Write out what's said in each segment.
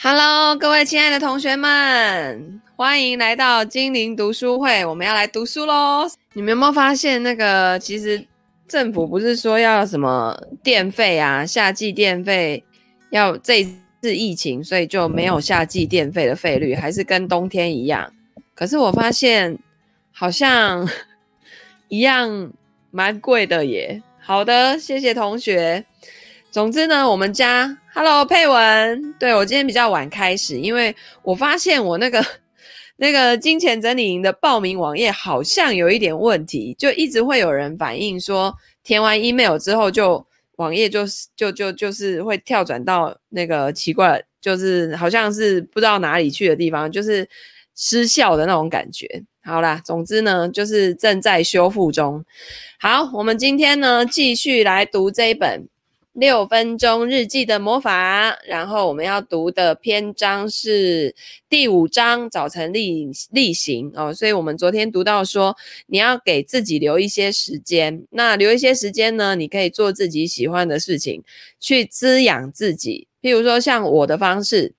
Hello，各位亲爱的同学们，欢迎来到精灵读书会。我们要来读书喽！你们有没有发现，那个其实政府不是说要什么电费啊，夏季电费要这次疫情，所以就没有夏季电费的费率，还是跟冬天一样。可是我发现好像 一样蛮贵的耶。好的，谢谢同学。总之呢，我们家 Hello 佩文，对，我今天比较晚开始，因为我发现我那个那个金钱整理营的报名网页好像有一点问题，就一直会有人反映说，填完 email 之后就网页就就就就是会跳转到那个奇怪，就是好像是不知道哪里去的地方，就是失效的那种感觉。好啦，总之呢，就是正在修复中。好，我们今天呢继续来读这一本六分钟日记的魔法。然后我们要读的篇章是第五章早晨例例行哦。所以我们昨天读到说，你要给自己留一些时间。那留一些时间呢，你可以做自己喜欢的事情，去滋养自己。譬如说，像我的方式。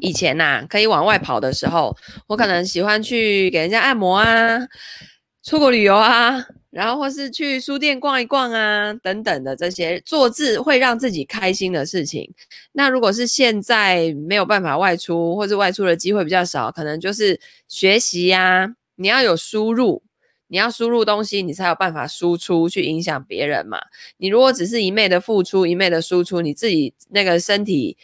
以前呐、啊，可以往外跑的时候，我可能喜欢去给人家按摩啊，出国旅游啊，然后或是去书店逛一逛啊，等等的这些做自会让自己开心的事情。那如果是现在没有办法外出，或是外出的机会比较少，可能就是学习呀、你要有输入，你要输入东西，你才有办法输出去影响别人嘛。你如果只是一昧的付出，一昧的输出，你自己那个身体。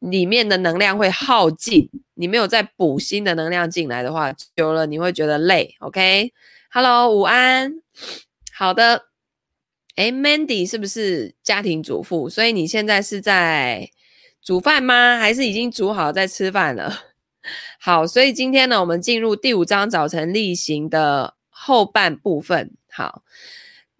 里面的能量会耗尽，你没有再补新的能量进来的话，久了你会觉得累。OK OK，Hello，午安，好的。诶，Mandy 是不是家庭主妇？所以你现在是在煮饭吗？还是已经煮好在吃饭了？好，所以今天呢，我们进入第五章早晨例行的后半部分。好。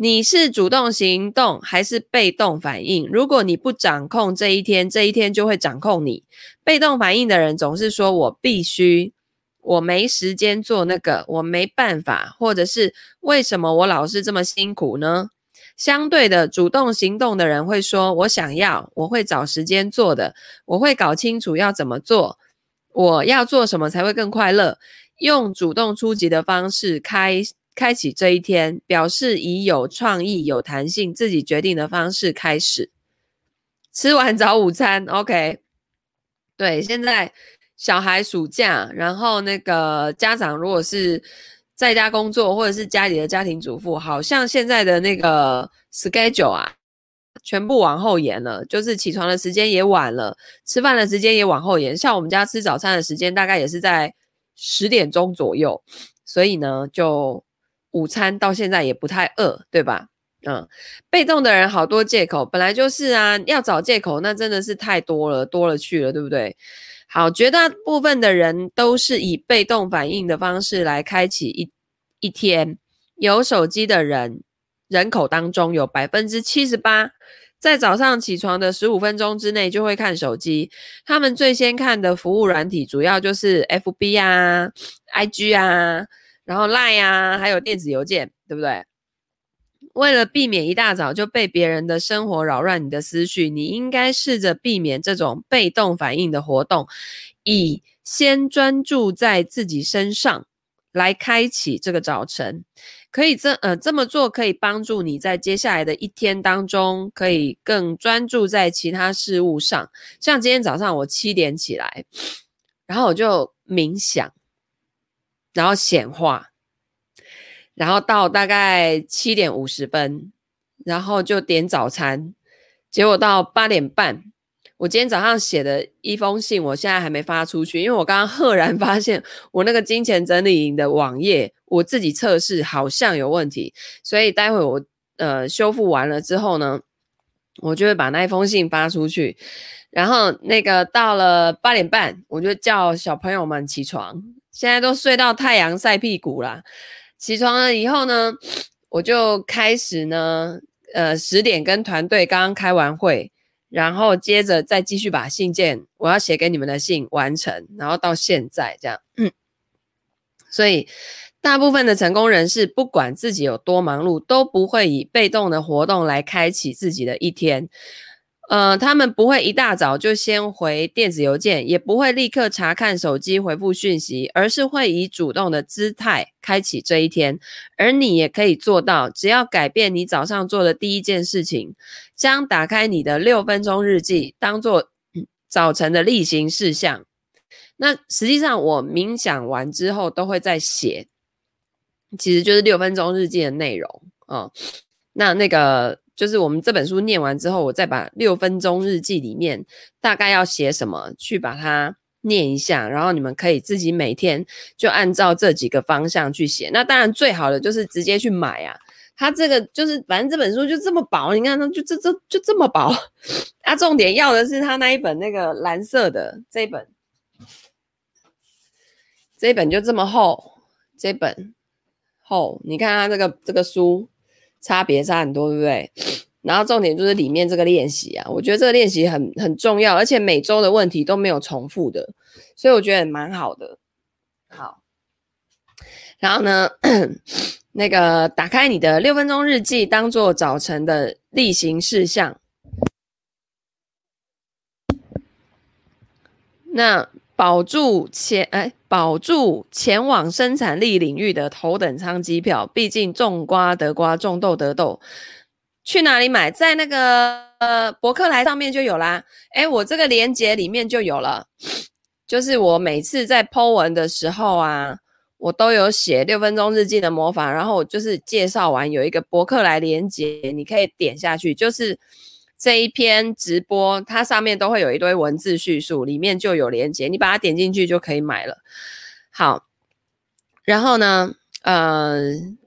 你是主动行动还是被动反应？如果你不掌控这一天，这一天就会掌控你。被动反应的人总是说：“我必须，我没时间做那个，我没办法，或者是为什么我老是这么辛苦呢？”相对的，主动行动的人会说：“我想要，我会找时间做的，我会搞清楚要怎么做，我要做什么才会更快乐。”用主动出击的方式开。开启这一天，表示以有创意、有弹性、自己决定的方式开始。吃完早午餐，OK。对，现在小孩暑假，然后那个家长如果是在家工作，或者是家里的家庭主妇，好像现在的那个 schedule 啊，全部往后延了，就是起床的时间也晚了，吃饭的时间也往后延。像我们家吃早餐的时间，大概也是在十点钟左右，所以呢，就。午餐到现在也不太饿，对吧？嗯，被动的人好多借口，本来就是啊，要找借口那真的是太多了，多了去了，对不对？好，绝大部分的人都是以被动反应的方式来开启一一天。有手机的人人口当中有百分之七十八，在早上起床的十五分钟之内就会看手机。他们最先看的服务软体主要就是 FB 啊、IG 啊。然后 Line 啊，还有电子邮件，对不对？为了避免一大早就被别人的生活扰乱你的思绪，你应该试着避免这种被动反应的活动，以先专注在自己身上来开启这个早晨。可以这呃这么做可以帮助你在接下来的一天当中，可以更专注在其他事物上。像今天早上我七点起来，然后我就冥想。然后显化，然后到大概七点五十分，然后就点早餐。结果到八点半，我今天早上写的一封信，我现在还没发出去，因为我刚刚赫然发现我那个金钱整理营的网页，我自己测试好像有问题，所以待会我呃修复完了之后呢，我就会把那一封信发出去。然后那个到了八点半，我就叫小朋友们起床。现在都睡到太阳晒屁股了，起床了以后呢，我就开始呢，呃，十点跟团队刚刚开完会，然后接着再继续把信件我要写给你们的信完成，然后到现在这样，所以大部分的成功人士不管自己有多忙碌，都不会以被动的活动来开启自己的一天。呃，他们不会一大早就先回电子邮件，也不会立刻查看手机回复讯息，而是会以主动的姿态开启这一天。而你也可以做到，只要改变你早上做的第一件事情，将打开你的六分钟日记当做早晨的例行事项。那实际上，我冥想完之后都会再写，其实就是六分钟日记的内容啊、那那个。就是我们这本书念完之后，我再把六分钟日记里面大概要写什么去把它念一下，然后你们可以自己每天就按照这几个方向去写。那当然最好的就是直接去买啊，它这个就是反正这本书就这么薄，你看它就这这就这么薄。它重点要的是它那一本那个蓝色的这一本，这一本就这么厚，这本厚，你看它这个这个书。差别差很多，对不对？然后重点就是里面这个练习啊，我觉得这个练习很很重要，而且每周的问题都没有重复的，所以我觉得蛮好的。好，然后呢，那个打开你的六分钟日记，当做早晨的例行事项。那。保住前哎，保住前往生产力领域的头等舱机票。毕竟种瓜得瓜，种豆得豆。去哪里买？在那个呃博客来上面就有啦。哎，我这个链接里面就有了。就是我每次在 po 文的时候啊，我都有写六分钟日记的魔法。然后我就是介绍完有一个博客来链接，你可以点下去，就是。这一篇直播，它上面都会有一堆文字叙述，里面就有连结，你把它点进去就可以买了。好，然后呢，呃，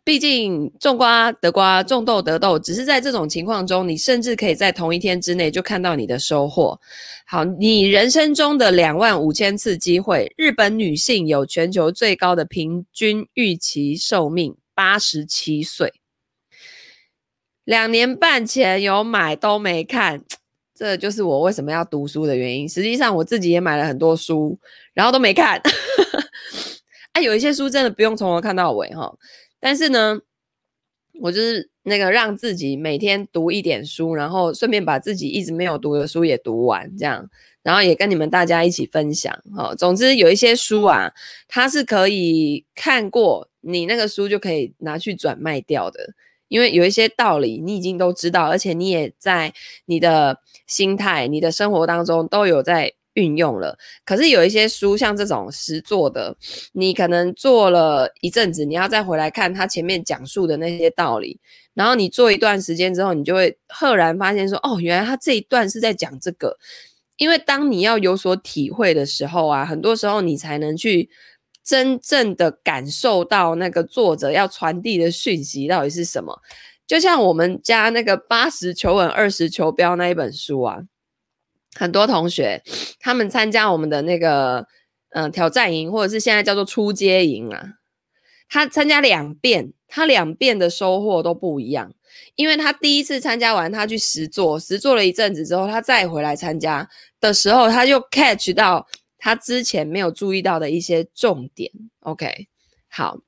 毕竟种瓜得瓜，种豆得豆，只是在这种情况中，你甚至可以在同一天之内就看到你的收获。好，你人生中的两万五千次机会，日本女性有全球最高的平均预期寿命，八十七岁。两年半前有买都没看，这就是我为什么要读书的原因。实际上我自己也买了很多书，然后都没看。啊，有一些书真的不用从头看到尾哈。但是呢，我就是那个让自己每天读一点书，然后顺便把自己一直没有读的书也读完，这样，然后也跟你们大家一起分享哈。总之有一些书啊，它是可以看过，你那个书就可以拿去转卖掉的。因为有一些道理你已经都知道，而且你也在你的心态、你的生活当中都有在运用了。可是有一些书，像这种实作的，你可能做了一阵子，你要再回来看他前面讲述的那些道理，然后你做一段时间之后，你就会赫然发现说：“哦，原来他这一段是在讲这个。”因为当你要有所体会的时候啊，很多时候你才能去。真正的感受到那个作者要传递的讯息到底是什么？就像我们家那个八十求稳，二十求标那一本书啊，很多同学他们参加我们的那个嗯、挑战营，或者是现在叫做初阶营啊，他参加两遍，他两遍的收获都不一样，因为他第一次参加完，他去实做，实做了一阵子之后，他再回来参加的时候，他就 catch 到。他之前没有注意到的一些重点，OK，好，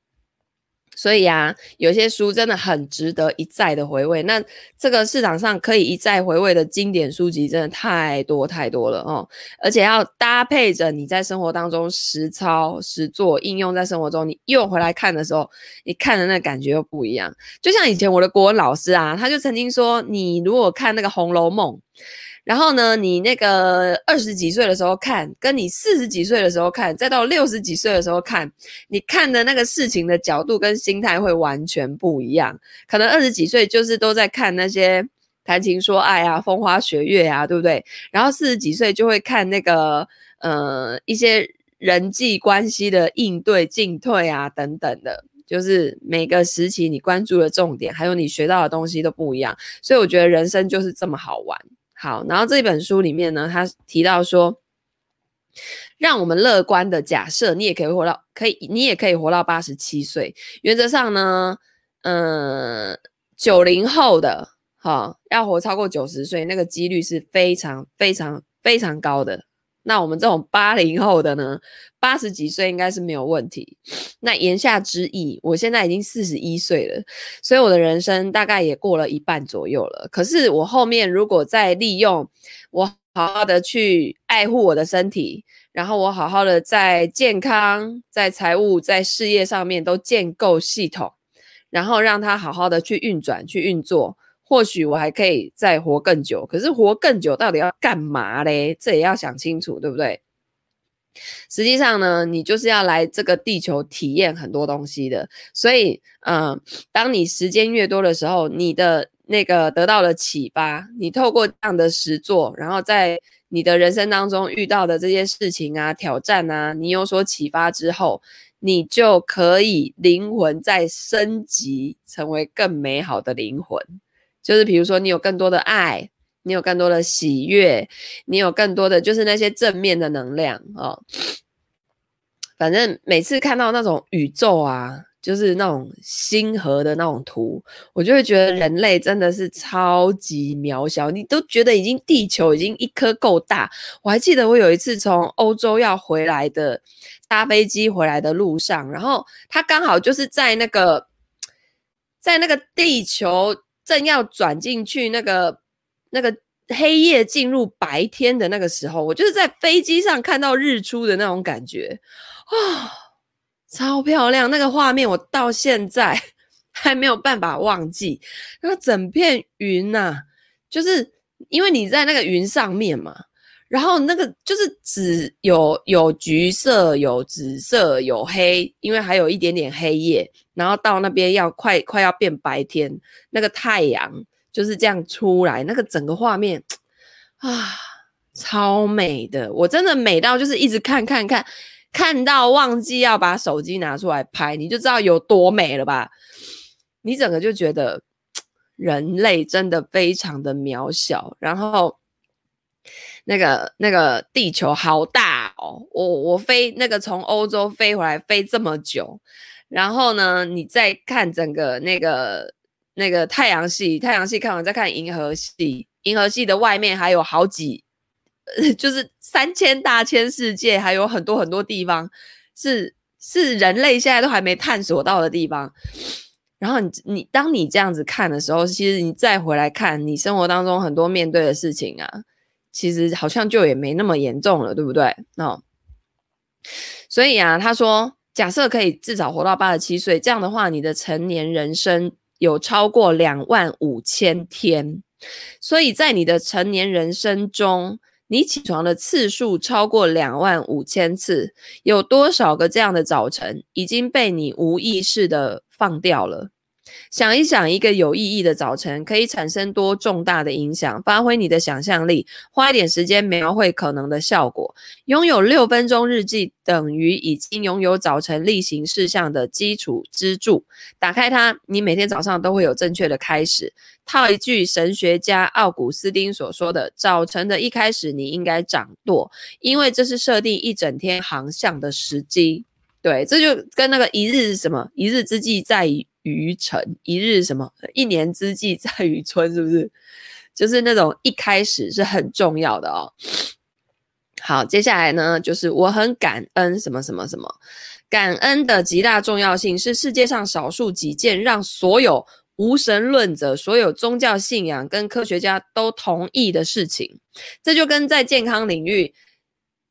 所以啊，有些书真的很值得一再的回味。那这个市场上可以一再回味的经典书籍，真的太多太多了哦，而且要搭配着你在生活当中实操实做应用在生活中，你又回来看的时候，你看的那感觉又不一样。就像以前我的国文老师啊，他就曾经说，你如果看那个《红楼梦》。然后呢，你那个二十几岁的时候看，跟你四十几岁的时候看，再到六十几岁的时候看，你看的那个事情的角度跟心态会完全不一样。可能二十几岁就是都在看那些谈情说爱啊、风花雪月啊，对不对？然后四十几岁就会看那个呃一些人际关系的应对进退啊等等的，就是每个时期你关注的重点，还有你学到的东西都不一样。所以我觉得人生就是这么好玩。好，然后这本书里面呢，他提到说，让我们乐观的假设，你也可以活到，可以，你也可以活到八十七岁。原则上呢，嗯，九零后的哈，要活超过九十岁，那个几率是非常非常非常高的。那我们这种八零后的呢，八十几岁应该是没有问题。那言下之意，我现在已经四十一岁了，所以我的人生大概也过了一半左右了。可是我后面如果再利用我好好的去爱护我的身体，然后我好好的在健康、在财务、在事业上面都建构系统，然后让它好好的去运转、去运作。或许我还可以再活更久，可是活更久到底要干嘛嘞？这也要想清楚，对不对？实际上呢，你就是要来这个地球体验很多东西的。所以，嗯、当你时间越多的时候，你的那个得到的启发，你透过这样的实作，然后在你的人生当中遇到的这些事情啊、挑战啊，你有所启发之后，你就可以灵魂再升级，成为更美好的灵魂。就是比如说，你有更多的爱，你有更多的喜悦，你有更多的就是那些正面的能量哦。反正每次看到那种宇宙啊，就是那种星河的那种图，我就会觉得人类真的是超级渺小。你都觉得已经地球已经一颗够大。我还记得我有一次从欧洲要回来的，搭飞机回来的路上，然后它刚好就是在那个，在那个地球。正要转进去那个那个黑夜进入白天的那个时候，我就是在飞机上看到日出的那种感觉啊、哦，超漂亮！那个画面我到现在 还没有办法忘记。那整片云呐、就是因为你在那个云上面嘛。然后那个就是紫有有橘色，有紫色，有黑，因为还有一点点黑夜。然后到那边要快快要变白天，那个太阳就是这样出来，那个整个画面啊，超美的！我真的美到就是一直看看看，看到忘记要把手机拿出来拍，你就知道有多美了吧？你整个就觉得 人类真的非常的渺小，然后。那个那个地球好大哦，我我飞那个从欧洲飞回来飞这么久，然后呢，你再看整个那个那个太阳系，太阳系看完再看银河系，银河系的外面还有好几，就是三千大千世界，还有很多很多地方是是人类现在都还没探索到的地方。然后你你当你这样子看的时候，其实你再回来看你生活当中很多面对的事情啊。其实好像就也没那么严重了，对不对？哦，所以啊，他说，假设可以至少活到八十七岁，这样的话，你的成年人生有超过两万五千天。所以在你的成年人生中，你起床的次数超过两万五千次，有多少个这样的早晨已经被你无意识的放掉了？想一想，一个有意义的早晨可以产生多重大的影响。发挥你的想象力，花一点时间描绘可能的效果。拥有六分钟日记，等于已经拥有早晨例行事项的基础支柱。打开它，你每天早上都会有正确的开始。套一句神学家奥古斯丁所说的：“早晨的一开始，你应该掌舵，因为这是设定一整天航向的时机。”对，这就跟那个一日什么，一日之计在于。于晨，一日什么？一年之计在于春，是不是？就是那种一开始是很重要的哦。好，接下来呢，就是我很感恩什么什么什么，感恩的极大重要性是世界上少数几件让所有无神论者、所有宗教信仰跟科学家都同意的事情。这就跟在健康领域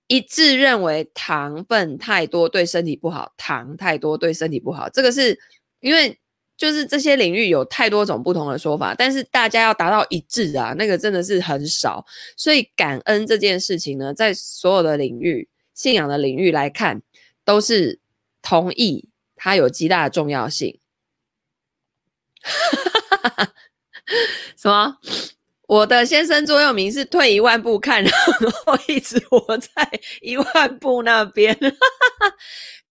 一致认为糖分太多对身体不好，糖太多对身体不好，这个是因为。就是这些领域有太多种不同的说法，但是大家要达到一致啊，那个真的是很少。所以感恩这件事情呢，在所有的领域、信仰的领域来看，都是同意它有极大的重要性。什么？我的先生座右铭是退一万步看，然后一直活在一万步那边。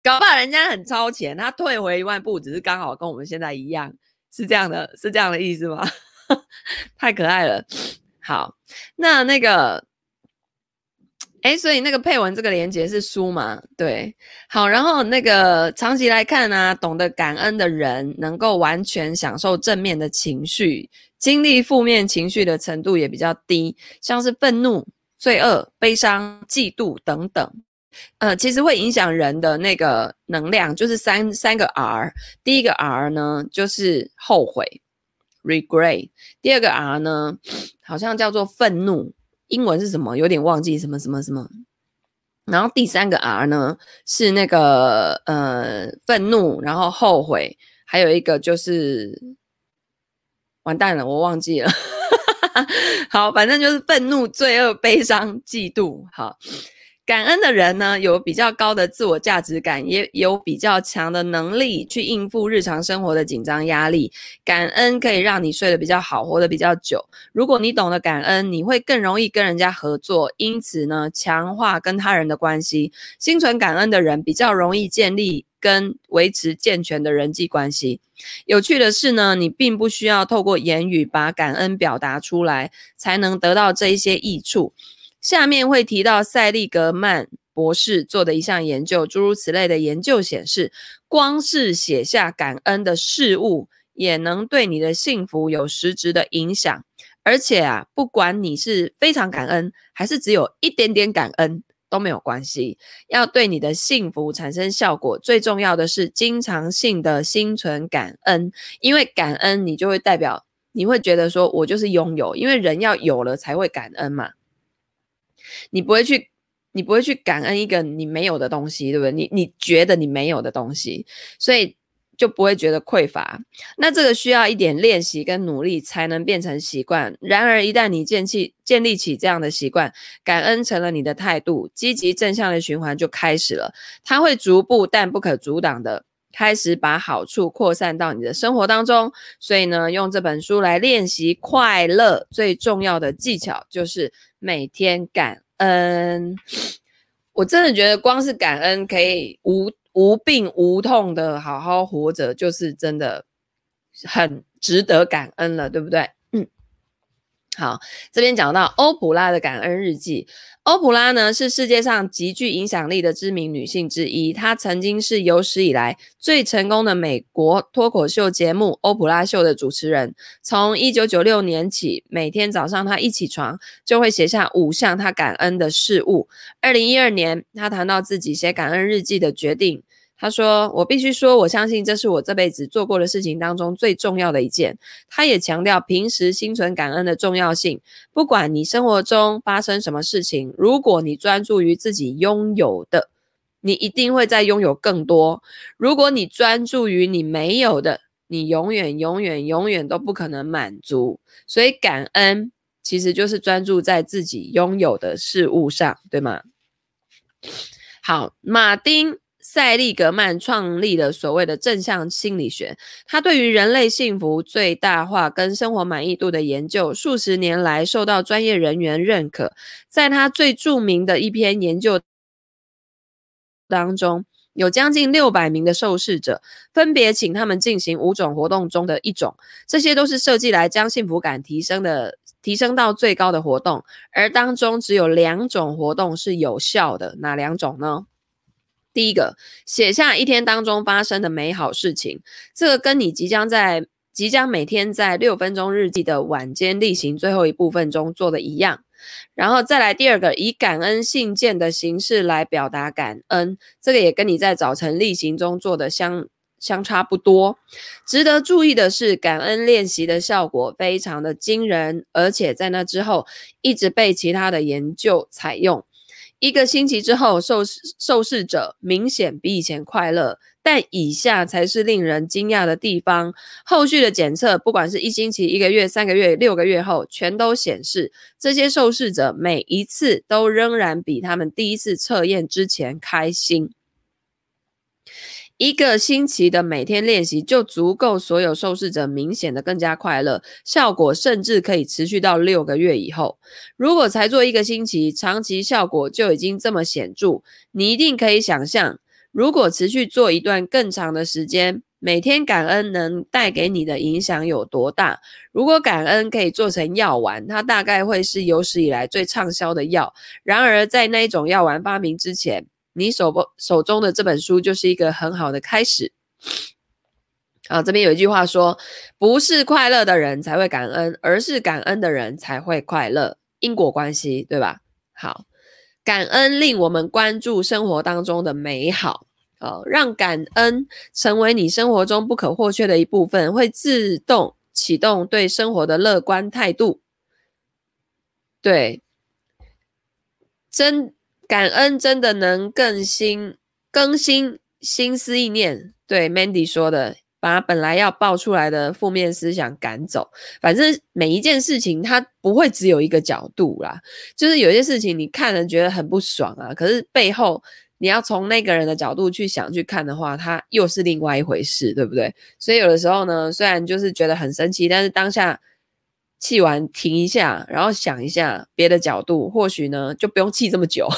搞不好人家很超前，他退回一万步，只是刚好跟我们现在一样，是这样的，是这样的意思吗？太可爱了。好，那那个，哎，所以那个配文这个连接是书嘛？对，好，然后那个长期来看呢、懂得感恩的人能够完全享受正面的情绪，经历负面情绪的程度也比较低，像是愤怒。罪恶、悲伤、嫉妒等等。呃，其实会影响人的那个能量，就是三三个 R。第一个 R 呢，就是后悔 （regret）。第二个 R 呢，好像叫做愤怒，英文是什么？有点忘记什么什么什么。然后第三个 R 呢，是那个呃愤怒，然后后悔，还有一个就是完蛋了，我忘记了。好，反正就是愤怒、罪恶、悲伤、嫉妒。好。感恩的人呢，有比较高的自我价值感，也有比较强的能力去应付日常生活的紧张压力。感恩可以让你睡得比较好，活得比较久。如果你懂得感恩，你会更容易跟人家合作，因此呢，强化跟他人的关系。心存感恩的人比较容易建立跟维持健全的人际关系。有趣的是呢，你并不需要透过言语把感恩表达出来，才能得到这一些益处。下面会提到塞利格曼博士做的一项研究，诸如此类的研究显示，光是写下感恩的事物，也能对你的幸福有实质的影响。而且啊，不管你是非常感恩，还是只有一点点感恩，都没有关系。要对你的幸福产生效果，最重要的是经常性的心存感恩，因为感恩你就会代表，你会觉得说我就是拥有，因为人要有了才会感恩嘛。你不会去，你不会去感恩一个你没有的东西，对不对？你你觉得你没有的东西，所以就不会觉得匮乏。那这个需要一点练习跟努力才能变成习惯。然而，一旦你建起建立起这样的习惯，感恩成了你的态度，积极正向的循环就开始了。它会逐步但不可阻挡的开始把好处扩散到你的生活当中。所以呢，用这本书来练习快乐，最重要的技巧就是每天感。恩，我真的觉得光是感恩可以无无病无痛的好好活着，就是真的很值得感恩了，对不对？嗯，好，这边讲到欧普拉的感恩日记。欧普拉呢，是世界上极具影响力的知名女性之一，她曾经是有史以来最成功的美国脱口秀节目《欧普拉秀》的主持人。从一九九六年起，每天早上她一起床就会写下五项她感恩的事物。二零一二年，她谈到自己写感恩日记的决定。他说：“我必须说，我相信这是我这辈子做过的事情当中最重要的一件。”他也强调平时心存感恩的重要性。不管你生活中发生什么事情，如果你专注于自己拥有的，你一定会再拥有更多；如果你专注于你没有的，你永远、永远、永远都不可能满足。所以，感恩其实就是专注在自己拥有的事物上，对吗？好，马丁。塞利格曼创立了所谓的正向心理学，他对于人类幸福最大化跟生活满意度的研究，数十年来受到专业人员认可。在他最著名的一篇研究当中，有将近六百名的受试者，分别请他们进行五种活动中的一种，这些都是设计来将幸福感提升的，提升到最高的活动，而当中只有两种活动是有效的，哪两种呢？第一个，写下一天当中发生的美好事情，这个跟你即将在即将每天在六分钟日记的晚间例行最后一部分中做的一样。然后再来第二个，以感恩信件的形式来表达感恩，这个也跟你在早晨例行中做的相相差不多。值得注意的是，感恩练习的效果非常的惊人，而且在那之后一直被其他的研究采用。一个星期之后，受受试者明显比以前快乐，但以下才是令人惊讶的地方：后续的检测，不管是一星期、一个月、三个月、六个月后，全都显示这些受试者每一次都仍然比他们第一次测验之前开心。一个星期的每天练习就足够，所有受试者明显的更加快乐，效果甚至可以持续到六个月以后。如果才做一个星期，长期效果就已经这么显著，你一定可以想象，如果持续做一段更长的时间，每天感恩能带给你的影响有多大。如果感恩可以做成药丸，它大概会是有史以来最畅销的药。然而，在那一种药丸发明之前，你手不手中的这本书就是一个很好的开始。啊，这边有一句话说，不是快乐的人才会感恩，而是感恩的人才会快乐，因果关系，对吧？好，感恩令我们关注生活当中的美好，呃，让感恩成为你生活中不可或缺的一部分，会自动启动对生活的乐观态度。对，真感恩真的能更新更新心思意念。对，Mandy 说的。把本来要爆出来的负面思想赶走，反正每一件事情它不会只有一个角度啦，就是有些事情你看了觉得很不爽啊，可是背后你要从那个人的角度去想去看的话，它又是另外一回事，对不对？所以有的时候呢，虽然就是觉得很生气，但是当下气完停一下，然后想一下别的角度，或许呢就不用气这么久，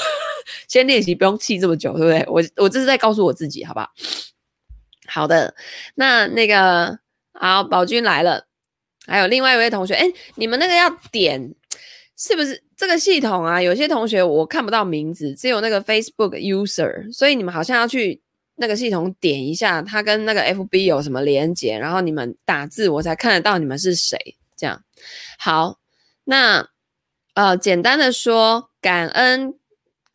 先练习不用气这么久，对不对？我我这是在告诉我自己，好不好？好的，那那个好，宝君来了，还有另外一位同学，哎，你们那个要点，是不是这个系统啊？有些同学我看不到名字，只有那个 Facebook user，所以你们好像要去那个系统点一下，它跟那个 FB 有什么连接，然后你们打字，我才看得到你们是谁。这样，好，那呃，简单的说，感恩。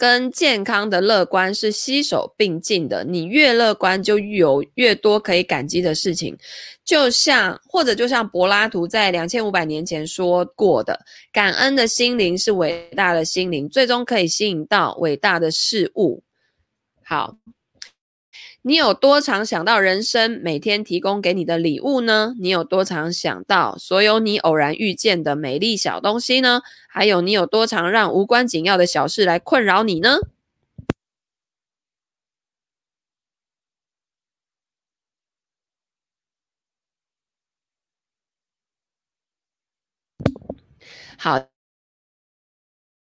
跟健康的乐观是携手并进的，你越乐观，就有越多可以感激的事情。就像或者就像柏拉图在两千五百年前说过的，感恩的心灵是伟大的心灵，最终可以吸引到伟大的事物。好。你有多常想到人生每天提供给你的礼物呢？你有多常想到所有你偶然遇见的美丽小东西呢？还有，你有多常让无关紧要的小事来困扰你呢？好。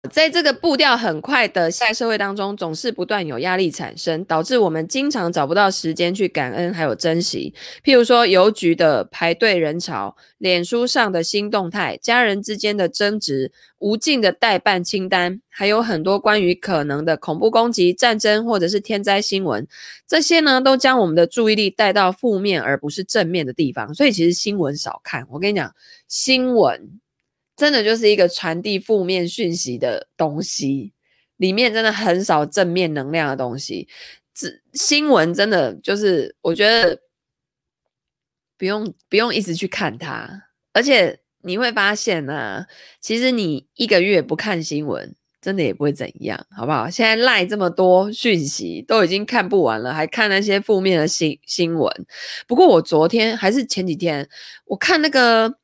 在这个步调很快的现代社会当中，总是不断有压力产生，导致我们经常找不到时间去感恩还有珍惜。譬如说，邮局的排队人潮、脸书上的新动态、家人之间的争执、无尽的待办清单，还有很多关于可能的恐怖攻击、战争或者是天灾新闻，这些呢，都将我们的注意力带到负面而不是正面的地方。所以，其实新闻少看。我跟你讲，新闻。真的就是一个传递负面讯息的东西，里面真的很少正面能量的东西。这新闻真的就是，我觉得不用不用一直去看它，而且你会发现呢、啊，其实你一个月不看新闻，真的也不会怎样，好不好？现在赖这么多讯息，都已经看不完了，还看那些负面的新新闻。不过我昨天还是前几天，我看那个。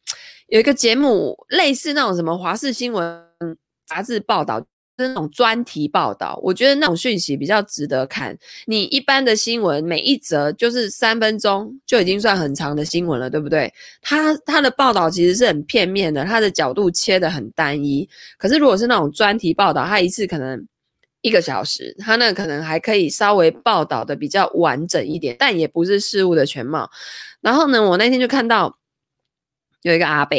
有一个节目，类似那种什么华视新闻杂志报道，是那种专题报道。我觉得那种讯息比较值得看。你一般的新闻，每一则就是三分钟就已经算很长的新闻了，对不对？他他的报道其实是很片面的，他的角度切得很单一。可是如果是那种专题报道，他一次可能一个小时，他那可能还可以稍微报道的比较完整一点，但也不是事物的全貌。然后呢，我那天就看到。有一个阿伯，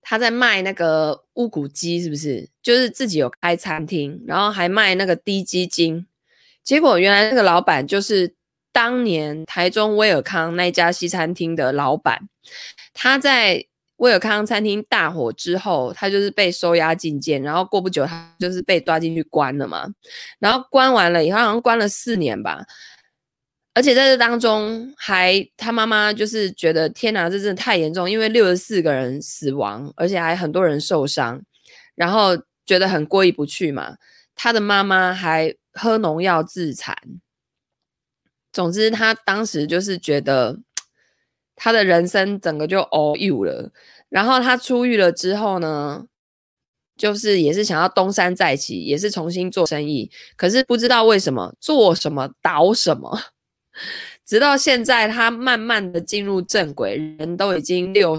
他在卖那个乌骨鸡，是不是？就是自己有开餐厅，然后还卖那个滴鸡精。结果原来那个老板就是当年台中威尔康那家西餐厅的老板。他在威尔康餐厅大火之后，他就是被收押进监，然后过不久他就是被抓进去关了嘛。然后关完了以后，好像关了四年吧。而且在这当中，还他妈妈就是觉得天哪，这真的太严重，因为六十四个人死亡，而且还很多人受伤，然后觉得很过意不去嘛。他的妈妈还喝农药自残。总之，他当时就是觉得他的人生整个就 all you 了。然后他出狱了之后呢，就是也是想要东山再起，也是重新做生意，可是不知道为什么做什么倒什么。直到现在，他慢慢的进入正轨，人都已经六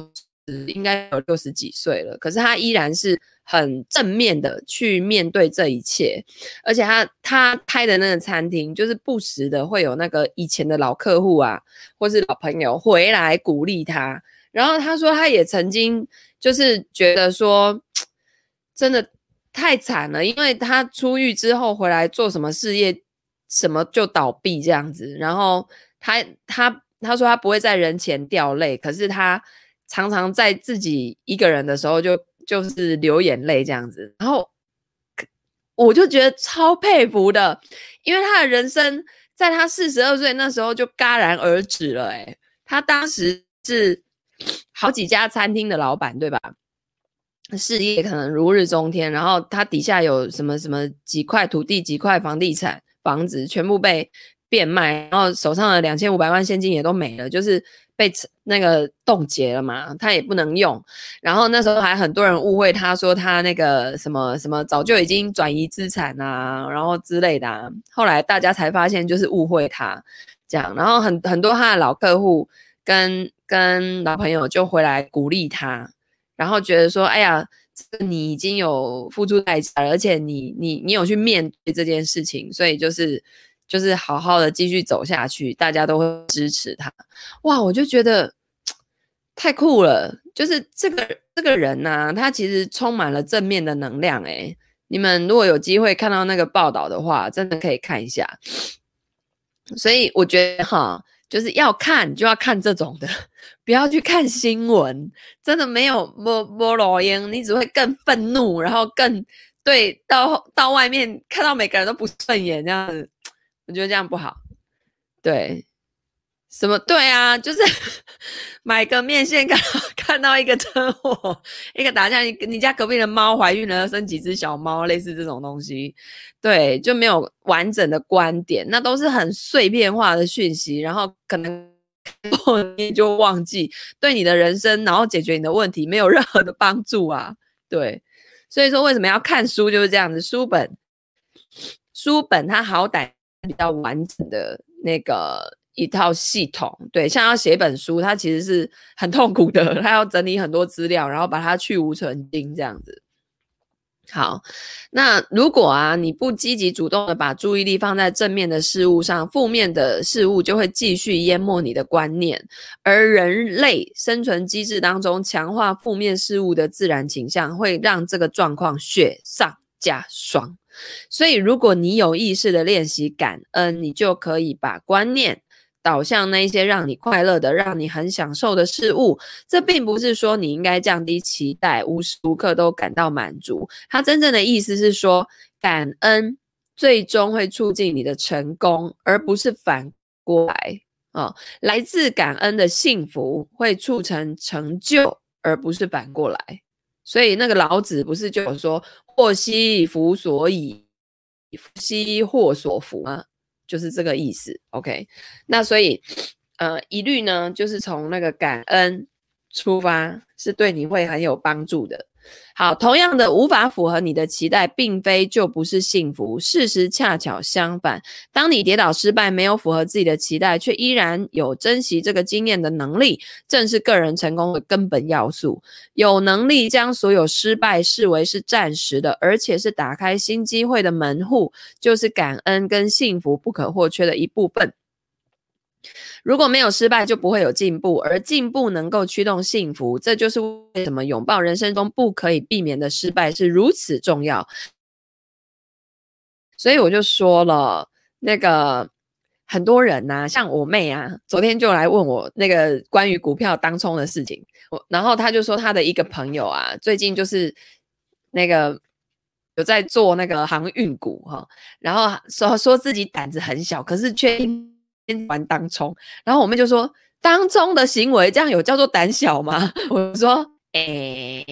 十，应该有六十几岁了。可是他依然是很正面的去面对这一切，而且他他开的那个餐厅，就是不时的会有那个以前的老客户啊，或是老朋友回来鼓励他。然后他说，他也曾经就是觉得说，真的太惨了，因为他出狱之后回来做什么事业。什么就倒闭这样子，然后他他他说他不会在人前掉泪，可是他常常在自己一个人的时候就就是流眼泪这样子。然后我就觉得超佩服的，因为他的人生在他四十二岁那时候就戛然而止了。诶，他当时是好几家餐厅的老板，对吧？事业可能如日中天，然后他底下有什么什么几块土地、几块房地产、房子，全部被变卖，然后手上的两千五百万现金也都没了，就是被那个冻结了嘛，他也不能用。然后那时候还很多人误会他说他那个什么什么早就已经转移资产啊，然后之类的啊。后来大家才发现就是误会他这样，然后很很多他的老客户跟跟老朋友就回来鼓励他。然后觉得说，哎呀，你已经有付出代价了，而且你你你有去面对这件事情，所以就是就是好好的继续走下去，大家都会支持他。哇，我就觉得太酷了，就是这个这个人呐、他其实充满了正面的能量。哎，你们如果有机会看到那个报道的话，真的可以看一下。所以我觉得哈。就是要看就要看这种的，不要去看新闻，真的没有没没路用，你只会更愤怒，然后更对到到外面看到每个人都不顺眼这样子，我觉得这样不好。对，什么对啊？就是 买个面线看看到一个车祸，一个打架，你你家隔壁的猫怀孕了，生几只小猫，类似这种东西。对，就没有完整的观点，那都是很碎片化的讯息，然后可能你就忘记，对你的人生，然后解决你的问题没有任何的帮助啊。对，所以说为什么要看书就是这样子，书本书本它好歹比较完整的那个一套系统，对，像要写一本书，它其实是很痛苦的，它要整理很多资料，然后把它去芜存菁这样子。好，那如果啊你不积极主动的把注意力放在正面的事物上，负面的事物就会继续淹没你的观念，而人类生存机制当中强化负面事物的自然倾向，会让这个状况雪上加霜。所以，如果你有意识的练习感恩，你就可以把观念。导向那一些让你快乐的、让你很享受的事物，这并不是说你应该降低期待，无时无刻都感到满足。它真正的意思是说，感恩最终会促进你的成功，而不是反过来啊、哦。来自感恩的幸福会促成成就，而不是反过来。所以那个老子不是就有说“祸兮福所倚，福兮祸所伏”吗？就是这个意思，OK。那所以，呃，一律呢，就是从那个感恩出发，是对你会很有帮助的。好，同样的，无法符合你的期待，并非就不是幸福。事实恰巧相反，当你跌倒失败，没有符合自己的期待，却依然有珍惜这个经验的能力，正是个人成功的根本要素。有能力将所有失败视为是暂时的，而且是打开新机会的门户，就是感恩跟幸福不可或缺的一部分。如果没有失败，就不会有进步，而进步能够驱动幸福。这就是为什么拥抱人生中不可以避免的失败是如此重要。所以我就说了，那个很多人呐、像我妹啊，昨天就来问我那个关于股票当冲的事情。我然后他就说他的一个朋友啊，最近就是那个有在做那个航运股哈，然后说说自己胆子很小，可是却。先玩当冲，然后我们就说当冲的行为这样有叫做胆小吗？我说，诶、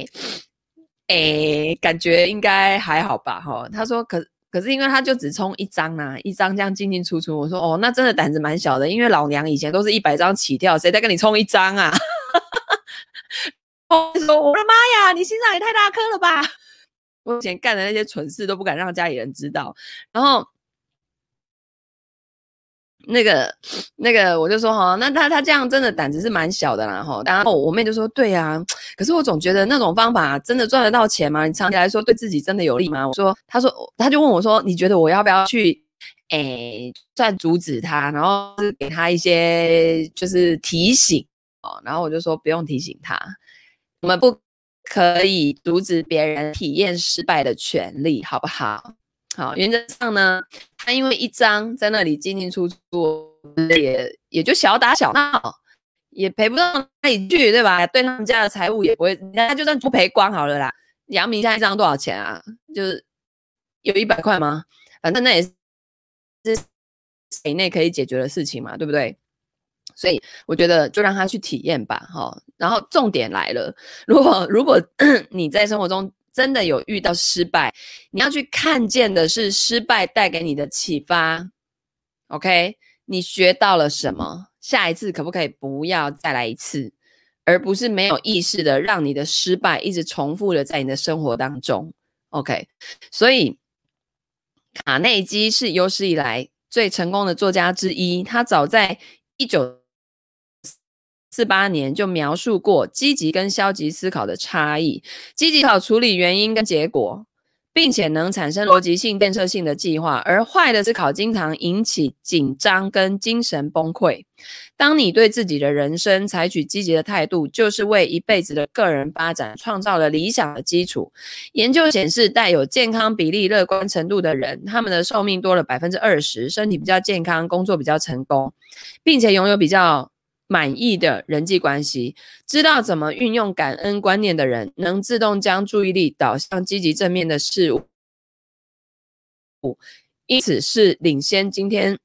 诶、感觉应该还好吧，哈。他说，可可是因为他就只冲一张啊，一张这样进进出出。我说，哦，那真的胆子蛮小的，因为老娘以前都是一百张起跳，谁在跟你冲一张啊？我说，我的妈呀，你心脏也太大颗了吧！我以前干的那些蠢事都不敢让家里人知道，然后。那个那个，我就说哈，那他他这样真的胆子是蛮小的啦哈。然后我妹就说，对呀，可是我总觉得那种方法真的赚得到钱吗？你长期来说对自己真的有利吗？我说，他说，他就问我说，你觉得我要不要去，诶，算阻止他，然后是给他一些就是提醒哦。然后我就说，不用提醒他，我们不可以阻止别人体验失败的权利，好不好？好，原则上呢，他因为一张在那里进进出出，也也就小打小闹，也赔不到哪里去，对吧？对他们家的财务也不会，人家就算不赔光好了啦。杨明现在一张多少钱啊？就是有一百块吗？反正那也是以内可以解决的事情嘛，对不对？所以我觉得就让他去体验吧，哈。然后重点来了，如果如果 你在生活中真的有遇到失败，你要去看见的是失败带给你的启发。OK，你学到了什么？下一次可不可以不要再来一次，而不是没有意识的让你的失败一直重复的在你的生活当中？OK，所以卡内基是有史以来最成功的作家之一，他早在一九四八年就描述过积极跟消极思考的差异，积极考处理原因跟结果，并且能产生逻辑性、建设性的计划，而坏的思考经常引起紧张跟精神崩溃。当你对自己的人生采取积极的态度，就是为一辈子的个人发展创造了理想的基础。研究显示，带有健康比例、乐观程度的人，他们的寿命多了百分之二十，身体比较健康，工作比较成功，并且拥有比较。满意的人际关系，知道怎么运用感恩观念的人，能自动将注意力导向积极正面的事物，因此是领先今天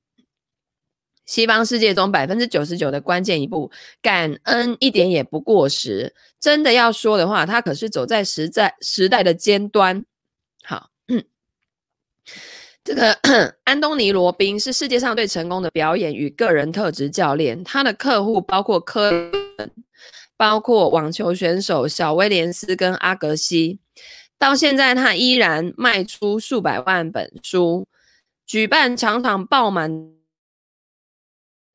西方世界中百分之九十九的关键一步。感恩一点也不过时，真的要说的话，它可是走在时在时代的尖端。好。这个 安东尼·罗宾是世界上最成功的表演与个人特质教练，他的客户包括科恩，包括网球选手小威廉斯跟阿格西。到现在，他依然卖出数百万本书，举办场场爆满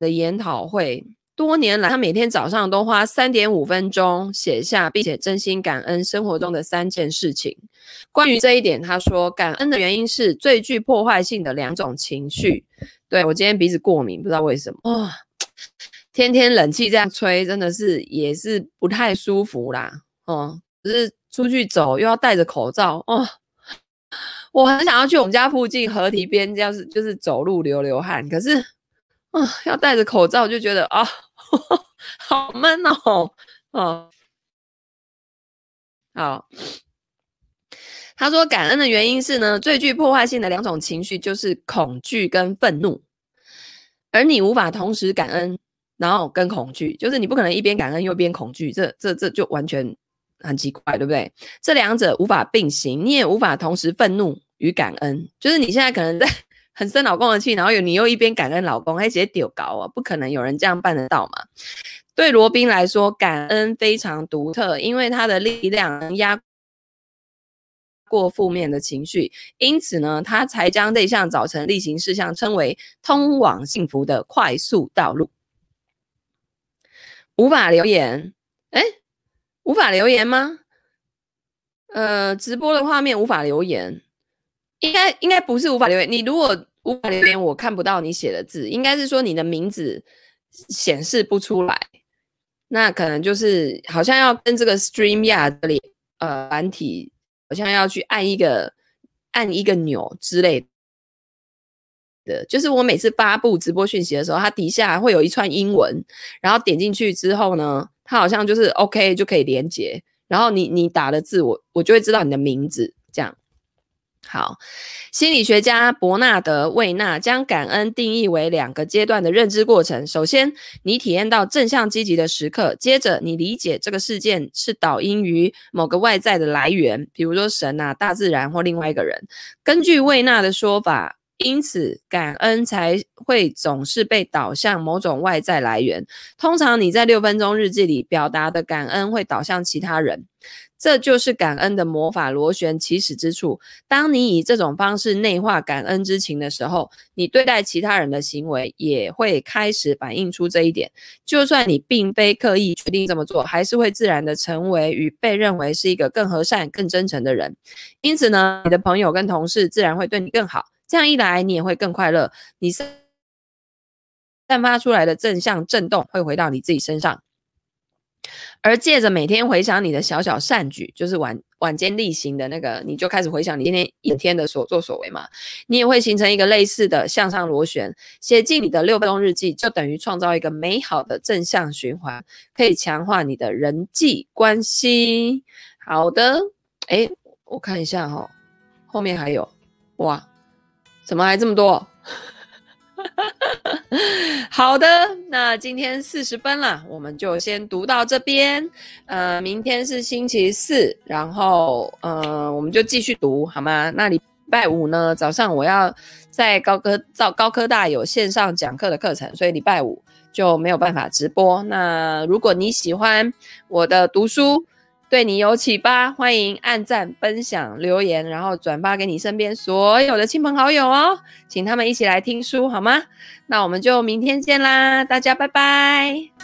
的研讨会。多年来，他每天早上都花三点五分钟写下，并且真心感恩生活中的三件事情。关于这一点，他说，感恩的原因是最具破坏性的两种情绪。对，我今天鼻子过敏，不知道为什么。哦，天天冷气这样吹，真的是也是不太舒服啦。哦，只是出去走又要戴着口罩。哦，我很想要去我们家附近河堤边，这样子就是走路流流汗，可是，啊、哦，要戴着口罩就觉得啊。好闷哦，哦，好。他说，感恩的原因是呢，最具破坏性的两种情绪就是恐惧跟愤怒，而你无法同时感恩，然后跟恐惧，就是你不可能一边感恩又一边恐惧，这这这就完全很奇怪，对不对？这两者无法并行，你也无法同时愤怒与感恩，就是你现在可能在。很生老公的气，然后有你又一边感恩老公，还直接丢高啊！不可能有人这样办得到嘛？对罗宾来说，感恩非常独特，因为他的力量能压过负面的情绪，因此呢，他才将这项早晨例行事项称为通往幸福的快速道路。无法留言，诶，无法留言吗？呃，直播的画面无法留言。应该应该不是无法留言。你如果无法留言，我看不到你写的字，应该是说你的名字显示不出来。那可能就是好像要跟这个 StreamYard 这里呃繁体，好像要去按一个按一个钮之类的。就是我每次发布直播讯息的时候，它底下会有一串英文，然后点进去之后呢，它好像就是 OK 就可以连接。然后你你打的字，我我就会知道你的名字。好，心理学家伯纳德·魏纳将感恩定义为两个阶段的认知过程。首先，你体验到正向积极的时刻；接着，你理解这个事件是导因于某个外在的来源，比如说神啊、大自然或另外一个人。根据魏纳的说法，因此感恩才会总是被导向某种外在来源。通常，你在六分钟日记里表达的感恩会导向其他人。这就是感恩的魔法螺旋起始之处。当你以这种方式内化感恩之情的时候，你对待其他人的行为也会开始反映出这一点。就算你并非刻意决定这么做，还是会自然的成为与被认为是一个更和善、更真诚的人。因此呢，你的朋友跟同事自然会对你更好。这样一来，你也会更快乐。你散发出来的正向震动会回到你自己身上。而借着每天回想你的小小善举，就是晚晚间例行的那个，你就开始回想你今天一天的所作所为嘛，你也会形成一个类似的向上螺旋。写进你的六分钟日记，就等于创造一个美好的正向循环，可以强化你的人际关系。好的，诶，我看一下哈、哦，后面还有，哇，怎么还这么多？好的，那今天四十分了，我们就先读到这边。呃，明天是星期四，然后呃，我们就继续读好吗？那礼拜五呢，早上我要在高科造高科大有线上讲课的课程，所以礼拜五就没有办法直播。那如果你喜欢我的读书，对你有启发，欢迎按赞、分享、留言，然后转发给你身边所有的亲朋好友哦，请他们一起来听书好吗？那我们就明天见啦，大家拜拜。